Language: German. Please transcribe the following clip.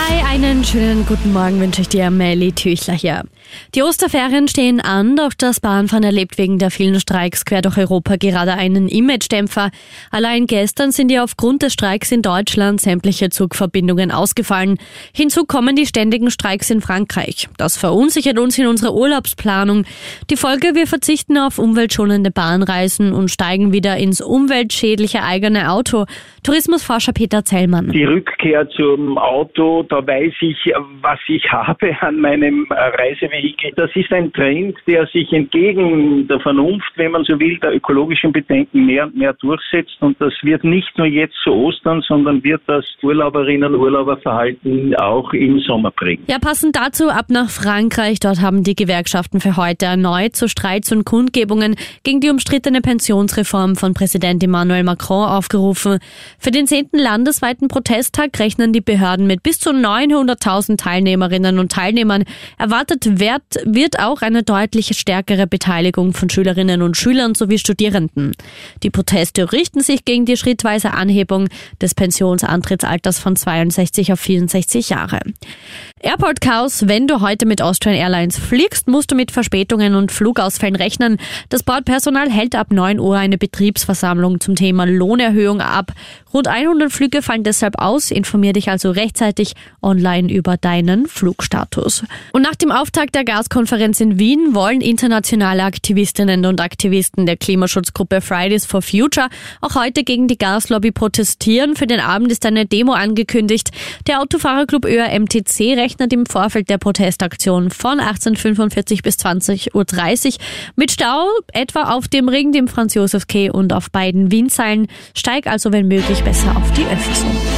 Hi, einen schönen guten Morgen wünsche ich dir, Melly Tüchler hier. Die Osterferien stehen an, doch das Bahnfahren erlebt wegen der vielen Streiks quer durch Europa gerade einen Image-Dämpfer. Allein gestern sind ja aufgrund des Streiks in Deutschland sämtliche Zugverbindungen ausgefallen. Hinzu kommen die ständigen Streiks in Frankreich. Das verunsichert uns in unserer Urlaubsplanung. Die Folge, wir verzichten auf umweltschonende Bahnreisen und steigen wieder ins umweltschädliche eigene Auto. Tourismusforscher Peter Zellmann. Die Rückkehr zum Auto, da weiß ich, was ich habe an meinem Reisevehikel. Das ist ein Trend, der sich entgegen der Vernunft, wenn man so will, der ökologischen Bedenken mehr und mehr durchsetzt. Und das wird nicht nur jetzt zu Ostern, sondern wird das Urlauberinnen und Urlauberverhalten auch im Sommer prägen. Ja, passend dazu ab nach Frankreich. Dort haben die Gewerkschaften für heute erneut zu Streits und Kundgebungen gegen die umstrittene Pensionsreform von Präsident Emmanuel Macron aufgerufen. Für den zehnten landesweiten Protesttag rechnen die Behörden mit bis zu 900.000 Teilnehmerinnen und Teilnehmern. Erwartet wird, wird auch eine deutlich stärkere Beteiligung von Schülerinnen und Schülern sowie Studierenden. Die Proteste richten sich gegen die schrittweise Anhebung des Pensionsantrittsalters von 62 auf 64 Jahre. Airport Chaos, wenn du heute mit Austrian Airlines fliegst, musst du mit Verspätungen und Flugausfällen rechnen. Das Bordpersonal hält ab 9 Uhr eine Betriebsversammlung zum Thema Lohnerhöhung ab. Rund 100 Flüge fallen deshalb aus. Informier dich also rechtzeitig online über deinen Flugstatus. Und nach dem Auftakt der Gaskonferenz in Wien wollen internationale Aktivistinnen und Aktivisten der Klimaschutzgruppe Fridays for Future auch heute gegen die Gaslobby protestieren. Für den Abend ist eine Demo angekündigt. Der Autofahrerclub ÖRMTC rechnet im Vorfeld der Protestaktion von 1845 bis 20.30 Uhr mit Stau etwa auf dem Ring, dem Franz Josef K und auf beiden Wienseilen. Steig also, wenn möglich, besser auf die um.